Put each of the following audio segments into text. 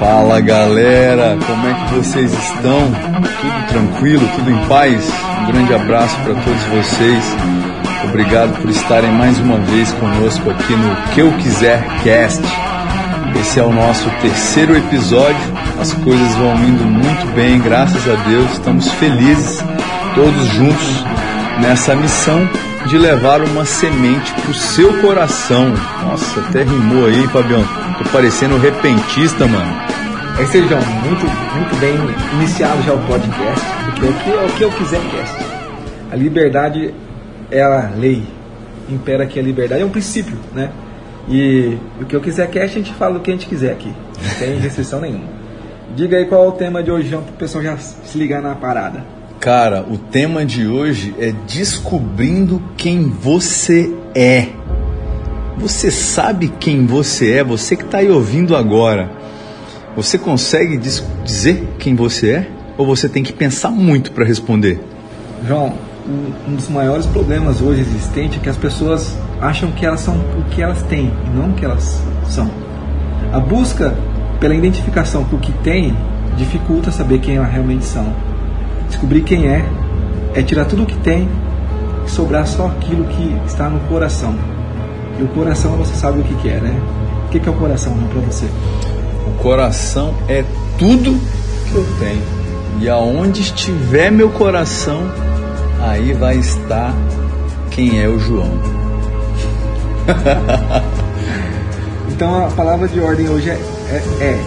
Fala galera, como é que vocês estão? Tudo tranquilo, tudo em paz? Um grande abraço para todos vocês. Obrigado por estarem mais uma vez conosco aqui no Que Eu Quiser Cast. Esse é o nosso terceiro episódio. As coisas vão indo muito bem, graças a Deus. Estamos felizes, todos juntos, nessa missão de levar uma semente pro seu coração. Nossa, até rimou aí, Fabião. Tô parecendo um repentista, mano. É isso aí, João. Muito, muito bem iniciado já o podcast. Porque o que, o que eu quiser cast. A liberdade é a lei. Impera aqui a liberdade. É um princípio, né? E o que eu quiser cast, a gente fala o que a gente quiser aqui. Não tem restrição nenhuma. Diga aí qual é o tema de hoje, João, para o pessoal já se ligar na parada. Cara, o tema de hoje é descobrindo quem você é. Você sabe quem você é? Você que está aí ouvindo agora. Você consegue dizer quem você é? Ou você tem que pensar muito para responder? João, um dos maiores problemas hoje existente é que as pessoas acham que elas são o que elas têm e não o que elas são. A busca pela identificação com o que tem dificulta saber quem elas realmente são. Descobrir quem é é tirar tudo o que tem e sobrar só aquilo que está no coração. E o coração você sabe o que, que é, né? O que, que é o coração para você? O coração é tudo que eu tenho. E aonde estiver meu coração, aí vai estar quem é o João. então a palavra de ordem hoje é, é, é.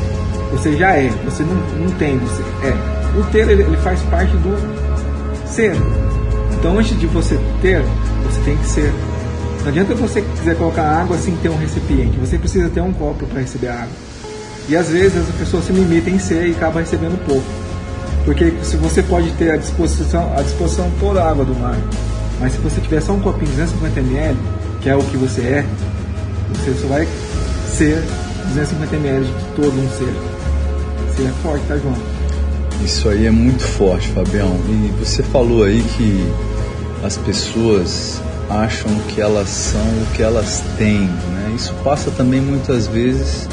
Você já é, você não, não tem, você é. O ter ele, ele faz parte do ser. Então antes de você ter, você tem que ser. Não adianta você quiser colocar água sem ter um recipiente. Você precisa ter um copo para receber água. E às vezes as pessoas se limitam em ser e acaba recebendo pouco. Porque se você pode ter à disposição, à disposição toda a água do mar, mas se você tiver só um copinho de 250 ml, que é o que você é, você só vai ser 250 ml de todo um ser. Você é forte, tá, João? Isso aí é muito forte, Fabião. E você falou aí que as pessoas acham que elas são o que elas têm, né? Isso passa também muitas vezes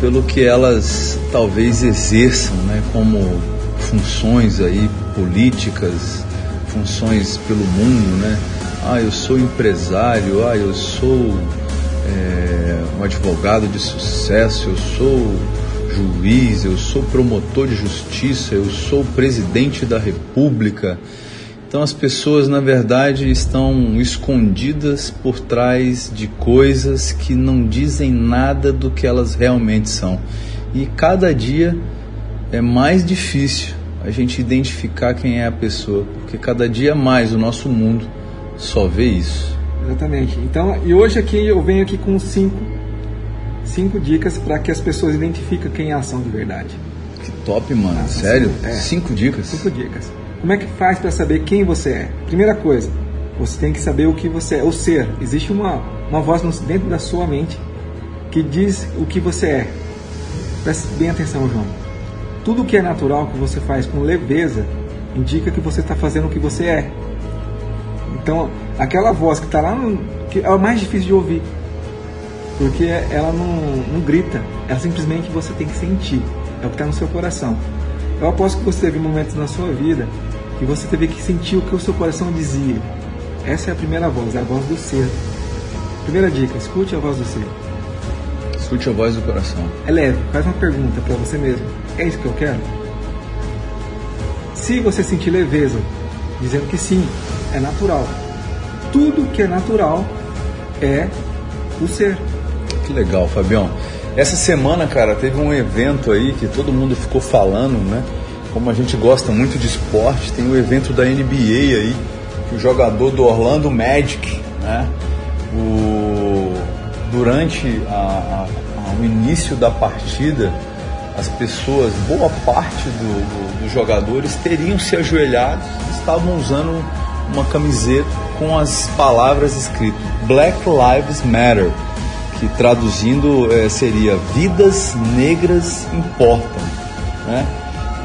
pelo que elas talvez exerçam, né? Como funções aí políticas, funções pelo mundo, né? Ah, eu sou empresário, ah, eu sou é, um advogado de sucesso, eu sou juiz, eu sou promotor de justiça, eu sou presidente da república. Então as pessoas, na verdade, estão escondidas por trás de coisas que não dizem nada do que elas realmente são. E cada dia é mais difícil a gente identificar quem é a pessoa, porque cada dia mais o nosso mundo só vê isso. Exatamente. Então, e hoje aqui eu venho aqui com cinco, cinco dicas para que as pessoas identifiquem quem é a ação de verdade. Que top, mano. Sério? É. Cinco dicas? Cinco dicas. Como é que faz para saber quem você é? Primeira coisa, você tem que saber o que você é, o ser. Existe uma, uma voz dentro da sua mente que diz o que você é. Preste bem atenção, João tudo que é natural que você faz com leveza indica que você está fazendo o que você é. Então, aquela voz que está lá, no, que é o mais difícil de ouvir, porque ela não, não grita, ela simplesmente você tem que sentir, é o que está no seu coração. Eu aposto que você teve momentos na sua vida que você teve que sentir o que o seu coração dizia. Essa é a primeira voz, é a voz do ser. Primeira dica, escute a voz do ser. Escute a voz do coração. É leve, faz uma pergunta para você mesmo. É isso que eu quero? Se você sentir leveza, dizendo que sim, é natural. Tudo que é natural é o ser. Que legal, Fabião. Essa semana, cara, teve um evento aí que todo mundo ficou falando, né? Como a gente gosta muito de esporte, tem o evento da NBA aí, que o jogador do Orlando Magic, né? O durante a, a, a, o início da partida, as pessoas, boa parte do, do, dos jogadores teriam se ajoelhado, estavam usando uma camiseta com as palavras escritas Black Lives Matter, que traduzindo é, seria Vidas Negras Importam, né?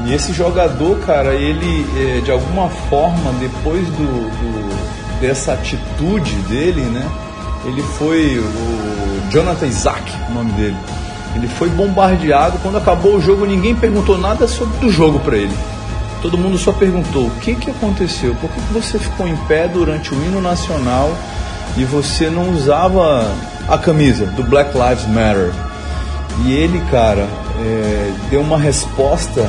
E esse jogador, cara, ele é, de alguma forma, depois do, do, dessa atitude dele, né? Ele foi o Jonathan Isaac, o nome dele. Ele foi bombardeado. Quando acabou o jogo, ninguém perguntou nada sobre o jogo para ele. Todo mundo só perguntou: o que, que aconteceu? Por que, que você ficou em pé durante o hino nacional e você não usava a camisa do Black Lives Matter? E ele, cara, é, deu uma resposta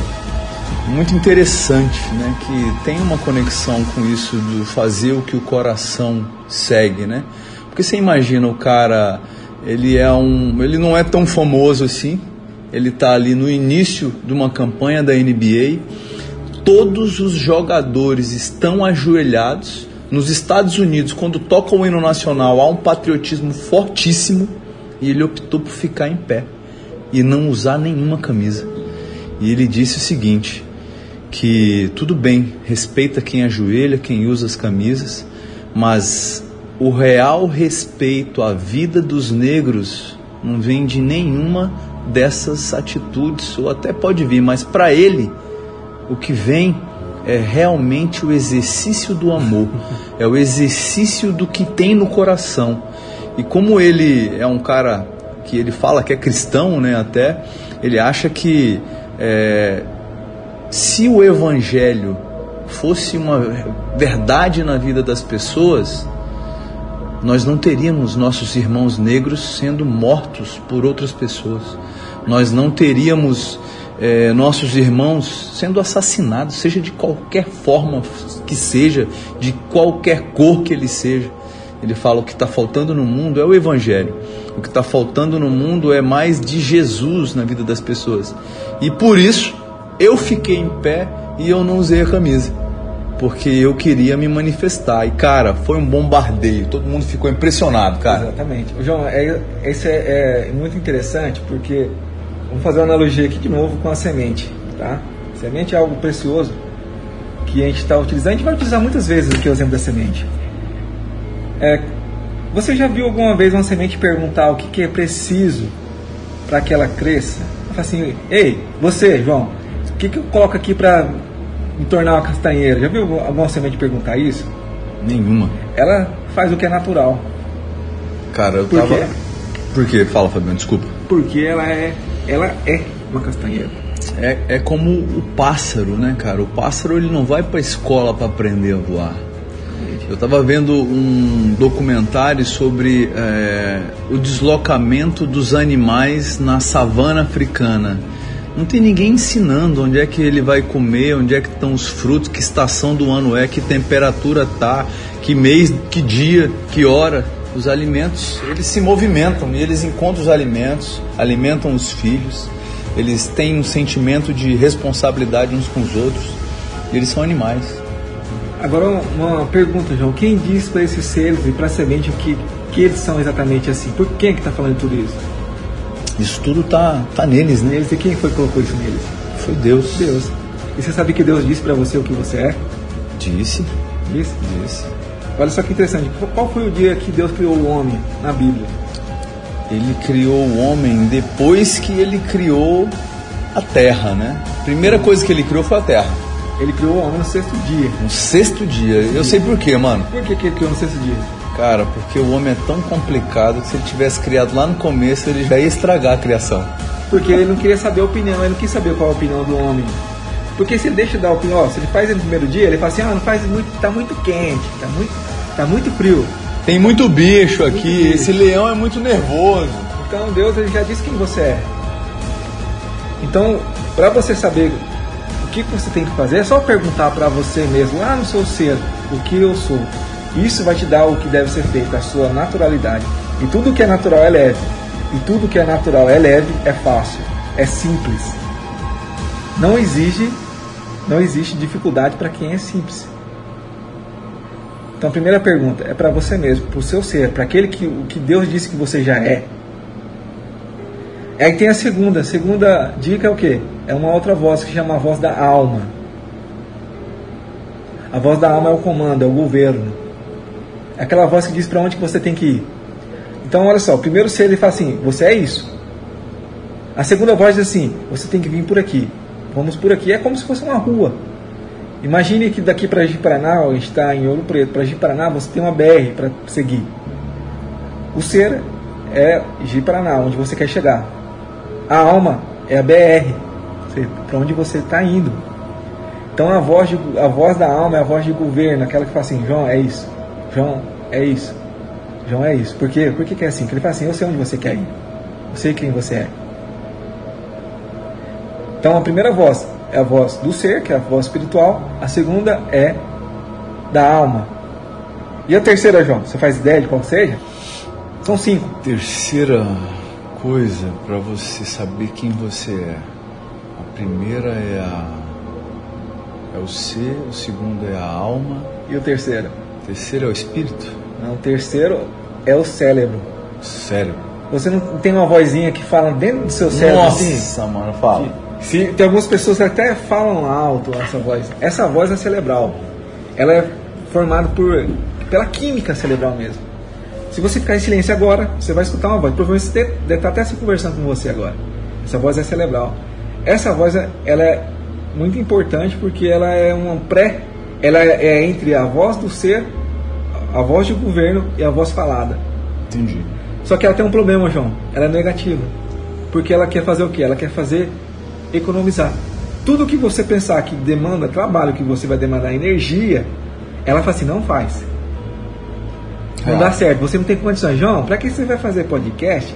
muito interessante, né? Que tem uma conexão com isso do fazer o que o coração segue, né? Porque você imagina o cara, ele é um, ele não é tão famoso assim. Ele está ali no início de uma campanha da NBA. Todos os jogadores estão ajoelhados. Nos Estados Unidos, quando toca o hino nacional, há um patriotismo fortíssimo e ele optou por ficar em pé e não usar nenhuma camisa. E ele disse o seguinte: que tudo bem, respeita quem ajoelha, quem usa as camisas, mas o real respeito à vida dos negros não vem de nenhuma dessas atitudes, ou até pode vir, mas para ele o que vem é realmente o exercício do amor, é o exercício do que tem no coração. E como ele é um cara que ele fala que é cristão, né? Até ele acha que é, se o evangelho fosse uma verdade na vida das pessoas, nós não teríamos nossos irmãos negros sendo mortos por outras pessoas. Nós não teríamos é, nossos irmãos sendo assassinados, seja de qualquer forma que seja, de qualquer cor que ele seja. Ele fala o que está faltando no mundo é o Evangelho. O que está faltando no mundo é mais de Jesus na vida das pessoas. E por isso eu fiquei em pé e eu não usei a camisa. Porque eu queria me manifestar. E, cara, foi um bombardeio. Todo mundo ficou impressionado, cara. Exatamente. João, é, esse é, é muito interessante porque vamos fazer uma analogia aqui de novo com a semente. Tá? Semente é algo precioso que a gente está utilizando. A gente vai utilizar muitas vezes aqui o exemplo da semente. É, você já viu alguma vez uma semente perguntar o que, que é preciso para que ela cresça? Ela fala assim: Ei, você, João, o que, que eu coloco aqui para me tornar uma castanheira? Já viu alguma semente perguntar isso? Nenhuma. Ela faz o que é natural. Cara, eu Por tava. quê? Por quê? Fala, Fabiano, desculpa. Porque ela é, ela é uma castanheira. É, é como o pássaro, né, cara? O pássaro ele não vai para escola para aprender a voar. Eu estava vendo um documentário sobre é, o deslocamento dos animais na savana africana. Não tem ninguém ensinando onde é que ele vai comer, onde é que estão os frutos, que estação do ano é, que temperatura tá, que mês, que dia, que hora. Os alimentos, eles se movimentam e eles encontram os alimentos, alimentam os filhos. Eles têm um sentimento de responsabilidade uns com os outros. E eles são animais. Agora uma pergunta, João. Quem diz para esses seres e para a semente que, que eles são exatamente assim? Por quem é que está falando tudo isso? Isso tudo tá, tá neles, né? Neles e quem foi que colocou isso neles? Foi Deus. Deus. E você sabe que Deus disse para você o que você é? Disse, Disse? disse. Olha só que interessante. Qual foi o dia que Deus criou o homem na Bíblia? Ele criou o homem depois que ele criou a terra, né? Primeira coisa que ele criou foi a terra. Ele criou o homem no sexto dia. No sexto dia. Eu sei por quê, mano. Por que, que ele criou no sexto dia? Cara, porque o homem é tão complicado que se ele tivesse criado lá no começo, ele já ia estragar a criação. Porque ele não queria saber a opinião, ele não quis saber qual a opinião do homem. Porque se ele deixa dar opinião, ó, se ele faz no primeiro dia, ele fala assim, ah, não faz muito, tá muito quente, tá muito, tá muito frio. Tem muito bicho aqui, Muito bicho. esse leão é muito nervoso. Então Deus ele já disse quem você é. Então, para você saber o que que você tem que fazer, é só perguntar para você mesmo, lá no seu ser, o que eu sou. Isso vai te dar o que deve ser feito, a sua naturalidade. E tudo que é natural é leve. E tudo que é natural é leve, é fácil, é simples. Não exige, não existe dificuldade para quem é simples. Então a primeira pergunta é para você mesmo, para o seu ser, para aquele que o que Deus disse que você já é. Aí tem a segunda. A segunda dica é o quê? É uma outra voz que chama a voz da alma. A voz da alma é o comando, é o governo. É aquela voz que diz para onde que você tem que ir. Então, olha só, o primeiro ser ele fala assim: você é isso. A segunda voz diz assim: você tem que vir por aqui. Vamos por aqui. É como se fosse uma rua. Imagine que daqui para gente está em Ouro Preto, para Ji-Paraná você tem uma BR para seguir. O ser é Ji-Paraná, onde você quer chegar. A alma é a BR, para onde você está indo. Então a voz, de, a voz da alma é a voz de governo, aquela que fala assim, João, é isso. João, é isso. João, é isso. Por quê? Por que, que é assim? Porque ele fala assim, eu sei onde você quer ir. Eu sei quem você é. Então a primeira voz é a voz do ser, que é a voz espiritual. A segunda é da alma. E a terceira, João? Você faz ideia de qual seja? São cinco. Terceira coisa para você saber quem você é. A primeira é a é o ser, o segundo é a alma e o terceiro. O terceiro é o espírito. Não, o terceiro é o cérebro. Cérebro. Você não tem uma vozinha que fala dentro do seu cérebro Nossa, assim? Nossa, mano, fala. Se, tem algumas pessoas que até falam alto essa voz. Essa voz é cerebral. Ela é formada por pela química cerebral mesmo. Se você ficar em silêncio agora, você vai escutar uma voz. Provavelmente você deve estar até se conversando com você agora. Essa voz é cerebral. Essa voz ela é muito importante porque ela é uma pré, ela é entre a voz do ser, a voz do governo e a voz falada. Entendi. Só que ela tem um problema, João. Ela é negativa. Porque ela quer fazer o quê? Ela quer fazer economizar. Tudo que você pensar que demanda trabalho, que você vai demandar energia, ela fala assim, não faz. Não dá certo, você não tem condições. João, para que você vai fazer podcast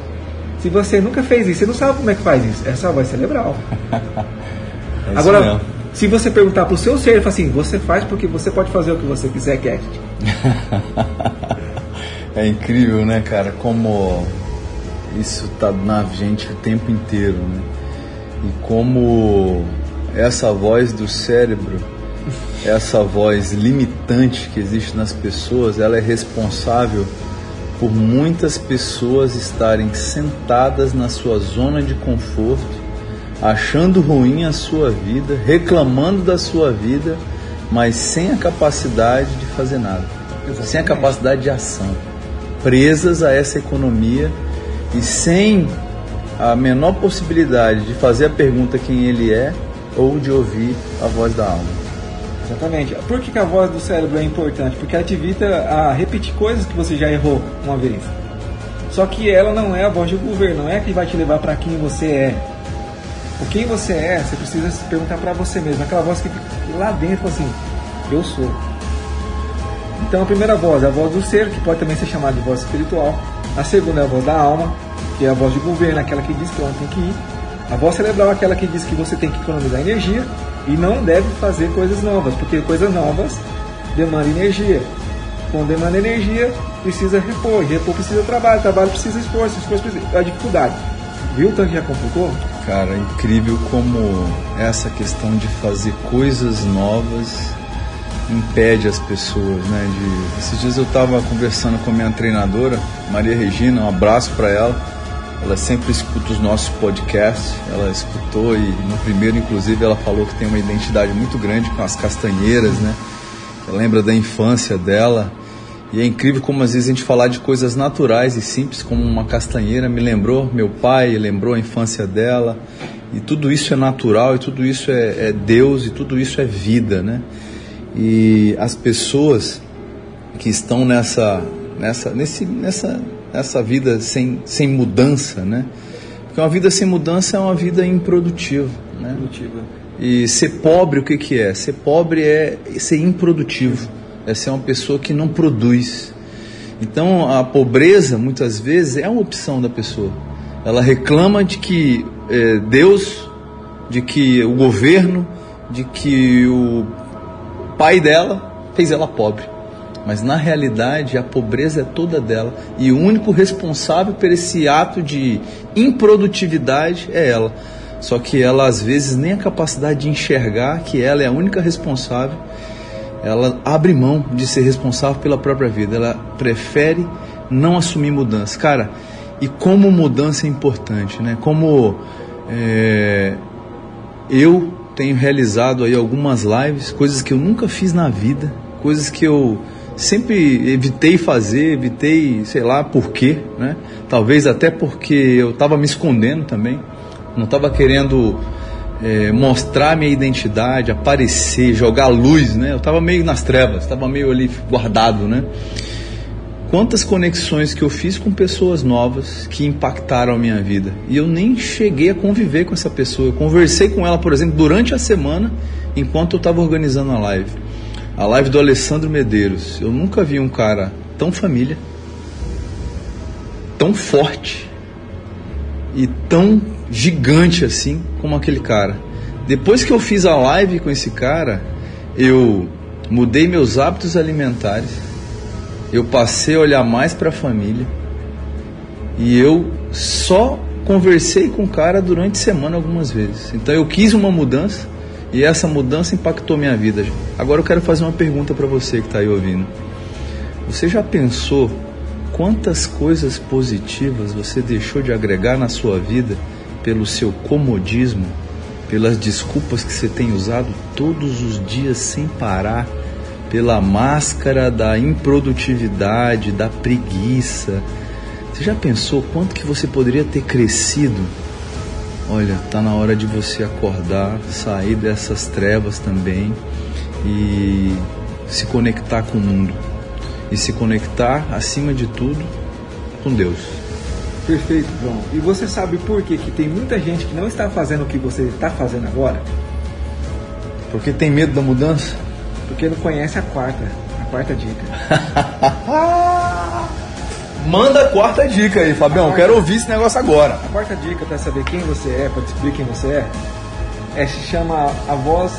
se você nunca fez isso? Você não sabe como é que faz isso. Essa voz cerebral. É Agora, mesmo. se você perguntar para o seu ser, ele fala assim: você faz porque você pode fazer o que você quiser, Cat. é incrível, né, cara? Como isso tá na gente o tempo inteiro, né? E como essa voz do cérebro, essa voz limitante que existe nas pessoas, ela é responsável por muitas pessoas estarem sentadas na sua zona de conforto achando ruim a sua vida, reclamando da sua vida, mas sem a capacidade de fazer nada, Exatamente. sem a capacidade de ação, presas a essa economia e sem a menor possibilidade de fazer a pergunta quem ele é ou de ouvir a voz da alma. Exatamente. Por que, que a voz do cérebro é importante? Porque ela te evita a repetir coisas que você já errou uma vez. Só que ela não é a voz do governo, não é que vai te levar para quem você é o quem você é, você precisa se perguntar para você mesmo. Aquela voz que fica lá dentro assim, eu sou. Então a primeira voz é a voz do ser, que pode também ser chamada de voz espiritual. A segunda é a voz da alma, que é a voz de governo, aquela que diz que onde tem que ir. A voz cerebral é aquela que diz que você tem que economizar energia e não deve fazer coisas novas, porque coisas novas demandam energia. Quando demanda energia, precisa repor, repor precisa trabalho, trabalho precisa esforço, esforço precisa. A dificuldade. Viu o tanto que já complicou? Cara, é incrível como essa questão de fazer coisas novas impede as pessoas, né? De... Esses dias eu estava conversando com a minha treinadora, Maria Regina, um abraço para ela. Ela sempre escuta os nossos podcasts. Ela escutou e no primeiro, inclusive, ela falou que tem uma identidade muito grande com as castanheiras, né? Ela lembra da infância dela e é incrível como às vezes a gente falar de coisas naturais e simples, como uma castanheira, me lembrou meu pai, lembrou a infância dela. E tudo isso é natural, e tudo isso é, é Deus, e tudo isso é vida, né? E as pessoas que estão nessa, nessa, nesse, nessa, nessa vida sem, sem mudança, né? Porque uma vida sem mudança é uma vida improdutiva, né? Produtiva. E ser pobre, o que, que é? Ser pobre é ser improdutivo é ser uma pessoa que não produz. Então a pobreza muitas vezes é uma opção da pessoa. Ela reclama de que é, Deus, de que o governo, de que o pai dela fez ela pobre. Mas na realidade a pobreza é toda dela e o único responsável por esse ato de improdutividade é ela. Só que ela às vezes nem a capacidade de enxergar que ela é a única responsável ela abre mão de ser responsável pela própria vida, ela prefere não assumir mudança. Cara, e como mudança é importante, né? Como é, eu tenho realizado aí algumas lives, coisas que eu nunca fiz na vida, coisas que eu sempre evitei fazer, evitei, sei lá por quê, né? Talvez até porque eu estava me escondendo também, não estava querendo é, mostrar minha identidade, aparecer, jogar luz, né? Eu estava meio nas trevas, estava meio ali guardado, né? quantas conexões que eu fiz com pessoas novas que impactaram a minha vida. E eu nem cheguei a conviver com essa pessoa. Eu conversei com ela, por exemplo, durante a semana, enquanto eu estava organizando a live. A live do Alessandro Medeiros. Eu nunca vi um cara tão família, tão forte e tão gigante assim como aquele cara. Depois que eu fiz a live com esse cara, eu mudei meus hábitos alimentares, eu passei a olhar mais para a família e eu só conversei com o cara durante a semana algumas vezes. Então eu quis uma mudança e essa mudança impactou minha vida. Agora eu quero fazer uma pergunta para você que está aí ouvindo. Você já pensou quantas coisas positivas você deixou de agregar na sua vida pelo seu comodismo, pelas desculpas que você tem usado todos os dias sem parar, pela máscara da improdutividade, da preguiça? Você já pensou quanto que você poderia ter crescido? Olha, tá na hora de você acordar, sair dessas trevas também e se conectar com o mundo e se conectar, acima de tudo, com Deus. Perfeito, João. E você sabe por que, que tem muita gente que não está fazendo o que você está fazendo agora? Porque tem medo da mudança? Porque não conhece a quarta, a quarta dica. Manda a quarta dica aí, Fabião. Quero ouvir esse negócio agora. A quarta dica para saber quem você é, para descobrir quem você é, é se chama a voz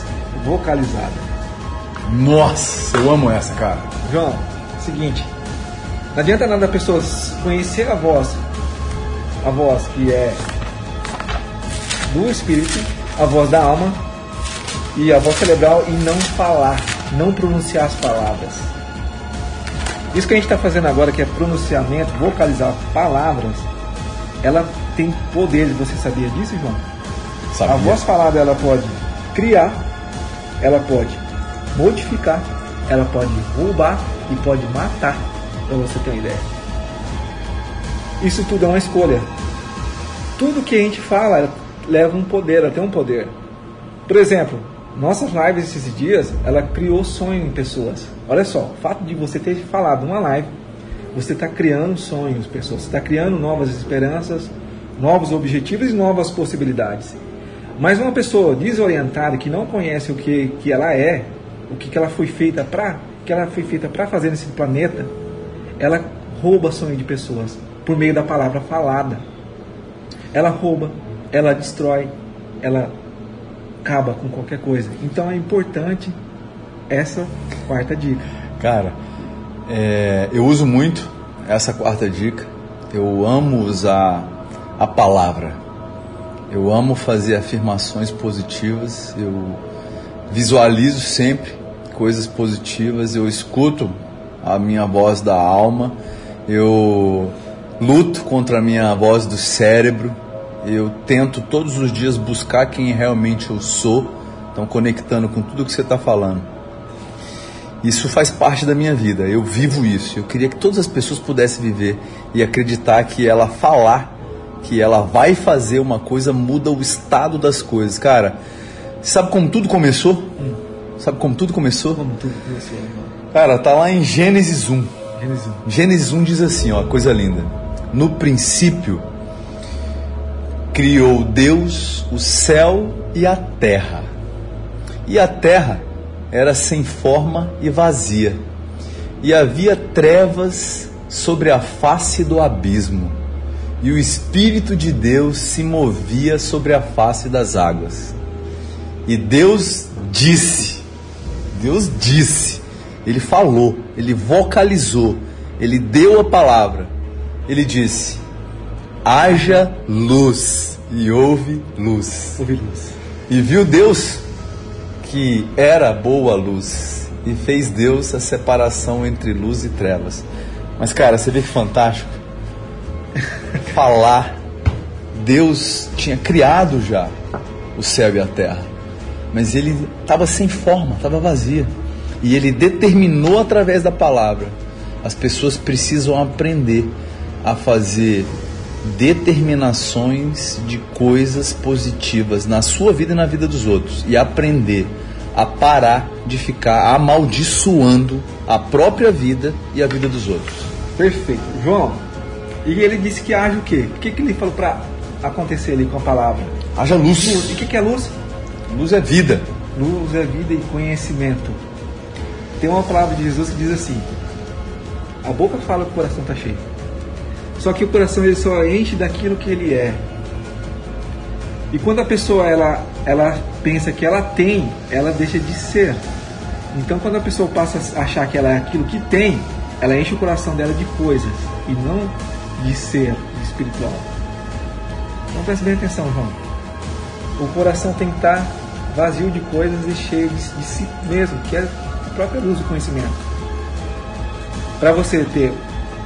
vocalizada. Nossa, eu amo essa, cara. João, seguinte, não adianta nada a pessoa conhecer a voz, a voz que é do espírito, a voz da alma e a voz cerebral e não falar, não pronunciar as palavras. Isso que a gente está fazendo agora, que é pronunciamento, vocalizar palavras, ela tem poderes. Você sabia disso, João? Sabia. A voz falada ela pode criar, ela pode modificar, ela pode roubar e pode matar, para você ter uma ideia. Isso tudo é uma escolha. Tudo que a gente fala leva um poder, tem um poder. Por exemplo, nossas lives esses dias, ela criou sonho em pessoas. Olha só, o fato de você ter falado uma live, você está criando sonhos, pessoas. Está criando novas esperanças, novos objetivos e novas possibilidades. Mas uma pessoa desorientada que não conhece o que, que ela é, o que, que ela foi feita para que ela foi feita para fazer nesse planeta, ela rouba sonho de pessoas por meio da palavra falada. Ela rouba, ela destrói, ela acaba com qualquer coisa. Então é importante essa quarta dica. Cara, é, eu uso muito essa quarta dica. Eu amo usar a palavra. Eu amo fazer afirmações positivas. Eu visualizo sempre coisas positivas, eu escuto a minha voz da alma, eu luto contra a minha voz do cérebro, eu tento todos os dias buscar quem realmente eu sou, então conectando com tudo que você está falando. Isso faz parte da minha vida, eu vivo isso. Eu queria que todas as pessoas pudessem viver e acreditar que ela falar que ela vai fazer uma coisa muda o estado das coisas. Cara, sabe como tudo começou? Hum Sabe como tudo começou? Como tudo começou, Cara, tá lá em Gênesis 1. Gênesis 1. Gênesis 1 diz assim, ó, coisa linda. No princípio criou Deus o céu e a terra. E a terra era sem forma e vazia. E havia trevas sobre a face do abismo. E o Espírito de Deus se movia sobre a face das águas. E Deus disse: Deus disse, ele falou, ele vocalizou, ele deu a palavra. Ele disse: haja luz, e houve luz. Houve luz. E viu Deus que era boa luz, e fez Deus a separação entre luz e trevas. Mas, cara, você vê que fantástico? Falar. Deus tinha criado já o céu e a terra mas ele estava sem forma, estava vazia. E ele determinou através da palavra. As pessoas precisam aprender a fazer determinações de coisas positivas na sua vida e na vida dos outros e aprender a parar de ficar amaldiçoando a própria vida e a vida dos outros. Perfeito. João, e ele disse que age o quê? O que, que ele falou para acontecer ali com a palavra? Haja luz. Luz. E o que, que é luz? Luz é vida. Luz é vida e conhecimento. Tem uma palavra de Jesus que diz assim: a boca fala que o coração está cheio. Só que o coração ele só enche daquilo que ele é. E quando a pessoa ela, ela pensa que ela tem, ela deixa de ser. Então quando a pessoa passa a achar que ela é aquilo que tem, ela enche o coração dela de coisas e não de ser de espiritual. Então preste bem atenção, João. O coração tem que estar vazio de coisas e cheio de, de si mesmo, que é a própria luz do conhecimento. Para você ter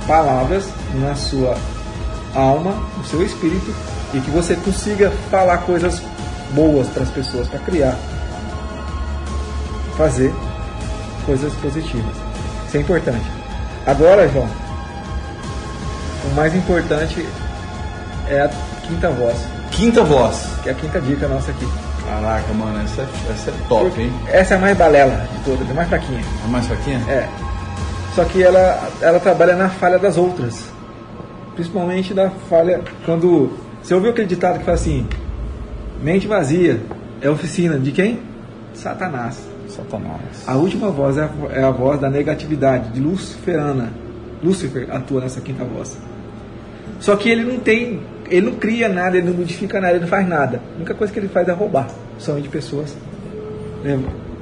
palavras na sua alma, no seu espírito, e que você consiga falar coisas boas para as pessoas, para criar, fazer coisas positivas. Isso é importante. Agora, João, o mais importante é a quinta voz, Quinta voz. que é a quinta dica nossa aqui. Caraca, mano, essa é, essa é top, hein? Essa é a mais balela de todas, a mais fraquinha. É mais fraquinha? É. Só que ela, ela trabalha na falha das outras. Principalmente da falha quando. Você ouviu aquele ditado que fala assim: mente vazia é oficina de quem? Satanás. Satanás. A última voz é a, é a voz da negatividade, de Luciferana. Lúcifer atua nessa quinta voz. Só que ele não tem, ele não cria nada, ele não modifica nada, ele não faz nada. A única coisa que ele faz é roubar, somente de pessoas, né,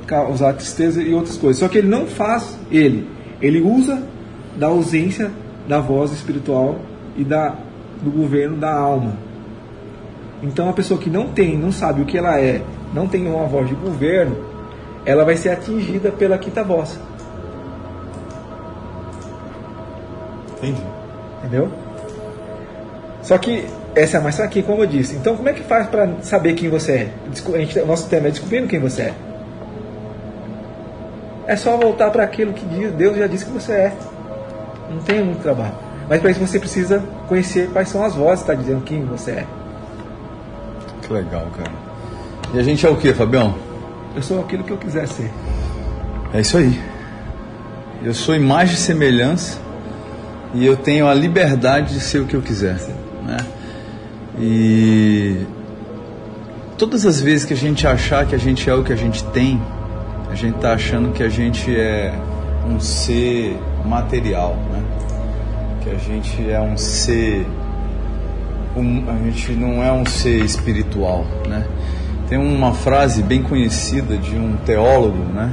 causar tristeza e outras coisas. Só que ele não faz ele, ele usa da ausência da voz espiritual e da, do governo da alma. Então a pessoa que não tem, não sabe o que ela é, não tem uma voz de governo, ela vai ser atingida pela quinta voz. Entendi. Entendeu? Só que essa é a mais fraquinha, como eu disse. Então, como é que faz para saber quem você é? A gente- o nosso tema é descobrindo quem você é. É só voltar para aquilo que Deus já disse que você é. Não tem muito trabalho. Mas para isso você precisa conhecer quais são as vozes que estão dizendo quem você é. Que legal, cara. E a gente é o que, Fabião? Eu sou aquilo que eu quiser ser. É isso aí. Eu sou imagem e semelhança e eu tenho a liberdade de ser o que eu quiser. Né? E todas as vezes que a gente achar que a gente é o que a gente tem, a gente está achando que a gente é um ser material, né? que a gente é um ser. um- a gente não é um ser espiritual. Né? Tem uma frase bem conhecida de um teólogo, né?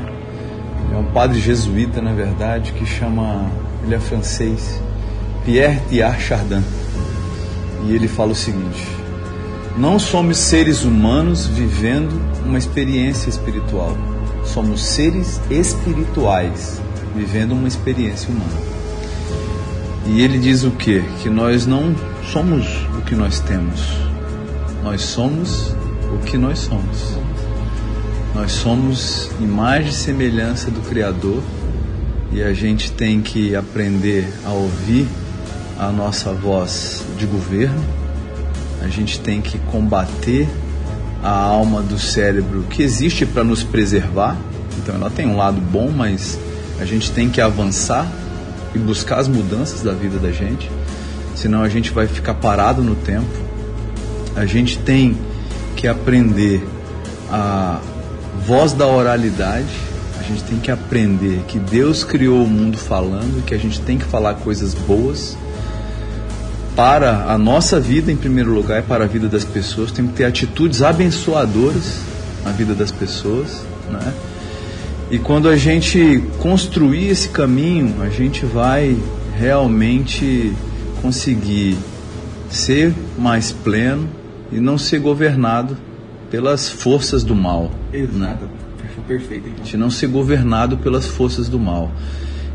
É um padre jesuíta, na verdade, que chama. Ele é francês, Pierre Teilhard Chardin. E ele fala o seguinte: Não somos seres humanos vivendo uma experiência espiritual. Somos seres espirituais vivendo uma experiência humana. E ele diz o quê? Que nós não somos o que nós temos. Nós somos o que nós somos. Nós somos imagem e semelhança do Criador e a gente tem que aprender a ouvir a nossa voz de governo, a gente tem que combater a alma do cérebro que existe para nos preservar. Então ela tem um lado bom, mas a gente tem que avançar e buscar as mudanças da vida da gente, senão a gente vai ficar parado no tempo. A gente tem que aprender a voz da oralidade. A gente tem que aprender que Deus criou o mundo falando, que a gente tem que falar coisas boas para a nossa vida em primeiro lugar e para a vida das pessoas. Tem que ter atitudes abençoadoras na vida das pessoas, né? E quando a gente construir esse caminho, a gente vai realmente conseguir ser mais pleno e não ser governado pelas forças do mal. Né? Exato. Perfeito. A gente não ser governado pelas forças do mal.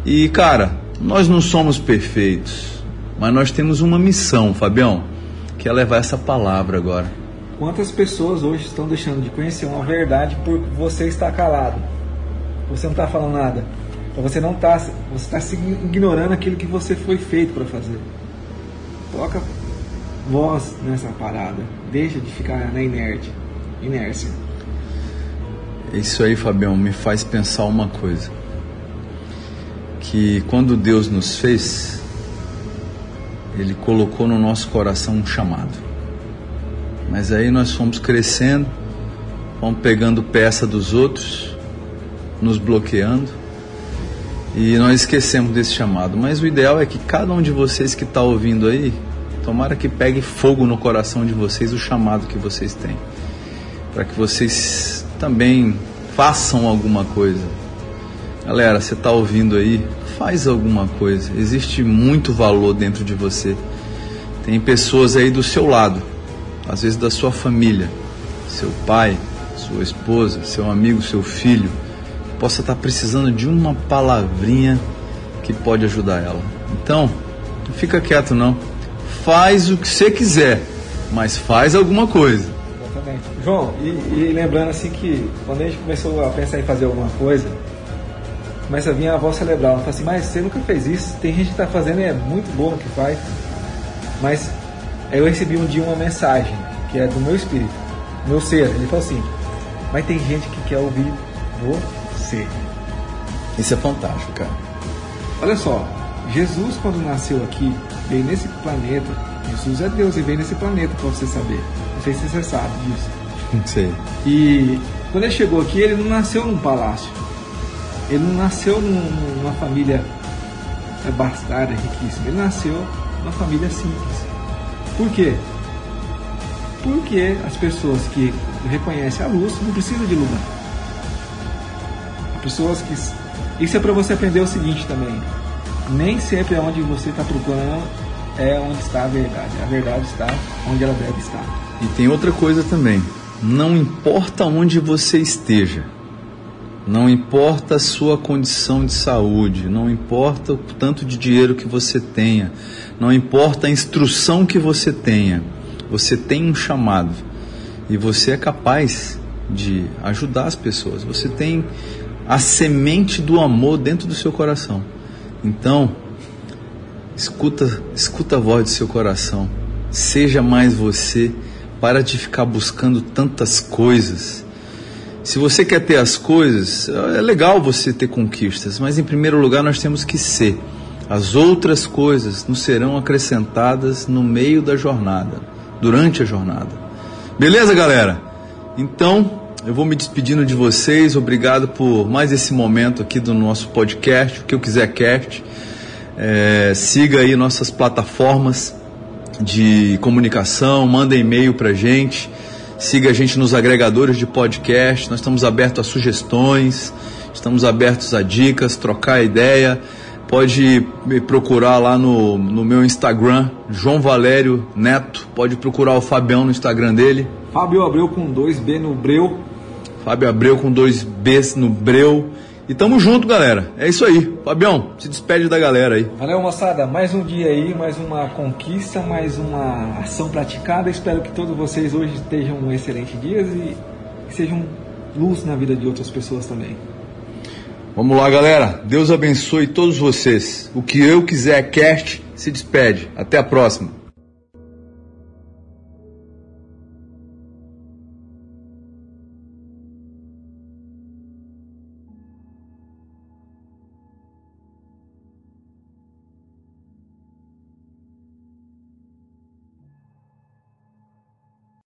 E, cara, nós não somos perfeitos, mas nós temos uma missão, Fabião, que é levar essa palavra agora. Quantas pessoas hoje estão deixando de conhecer uma verdade por você estar calado? Você não está falando nada. Então você não está, você está ignorando aquilo que você foi feito para fazer. Toca voz nessa parada. Deixa de ficar na inerte, inércia. Isso aí, Fabião, me faz pensar uma coisa. Que quando Deus nos fez, ele colocou no nosso coração um chamado. Mas aí nós fomos crescendo, fomos pegando peça dos outros, nos bloqueando e nós esquecemos desse chamado. Mas o ideal é que cada um de vocês que está ouvindo aí, tomara que pegue fogo no coração de vocês o chamado que vocês têm, para que vocês também façam alguma coisa. Galera, você está ouvindo aí? Faz alguma coisa. Existe muito valor dentro de você. Tem pessoas aí do seu lado, às vezes da sua família, seu pai, sua esposa, seu amigo, seu filho, possa estar tá precisando de uma palavrinha que pode ajudar ela. Então, não fica quieto não. Faz o que você quiser, mas faz alguma coisa. Exatamente. João, e, e lembrando assim que quando a gente começou a pensar em fazer alguma coisa, começa a vir a voz cerebral. Fala assim, mas você nunca fez isso. Tem gente que está fazendo e é muito bom o que faz. Mas eu recebi um dia uma mensagem, que é do meu espírito, meu ser. Ele falou assim, mas tem gente que quer ouvir você. Isso é fantástico, cara. Olha só, Jesus quando nasceu aqui, veio nesse planeta. Jesus é Deus e veio nesse planeta para você saber. Não sei se você sabe disso. Sei. E quando ele chegou aqui, ele não nasceu num palácio. Ele não nasceu numa família bastarda, riquíssima. Ele nasceu numa família simples. Por quê? Porque as pessoas que reconhecem a luz não precisam de lugar. Pessoas que. Isso é para você aprender o seguinte também. Nem sempre onde você está procurando é onde está a verdade. A verdade está onde ela deve estar. E tem outra coisa também. Não importa onde você esteja, não importa a sua condição de saúde, não importa o tanto de dinheiro que você tenha, não importa a instrução que você tenha, você tem um chamado e você é capaz de ajudar as pessoas. Você tem a semente do amor dentro do seu coração. Então, escuta, escuta a voz do seu coração. Seja mais você, para de ficar buscando tantas coisas se você quer ter as coisas, é legal você ter conquistas, mas em primeiro lugar nós temos que ser. As outras coisas nos serão acrescentadas no meio da jornada, durante a jornada. Beleza, galera? Então, eu vou me despedindo de vocês. Obrigado por mais esse momento aqui do nosso podcast, o que eu quiser cast. É, siga aí nossas plataformas de comunicação, manda e-mail pra gente. Siga a gente nos agregadores de podcast. Nós estamos abertos a sugestões, estamos abertos a dicas, trocar ideia. Pode me procurar lá no, no meu Instagram, João Valério Neto. Pode procurar o Fabião no Instagram dele. Fábio Abreu com dois B no Breu. Fábio Abreu com dois Bs no Breu. E tamo junto, galera. É isso aí. Fabião, se despede da galera aí. Valeu, moçada. Mais um dia aí, mais uma conquista, mais uma ação praticada. Espero que todos vocês hoje estejam um excelente dia e que sejam luz na vida de outras pessoas também. Vamos lá, galera. Deus abençoe todos vocês. O que eu quiser, cast, se despede. Até a próxima.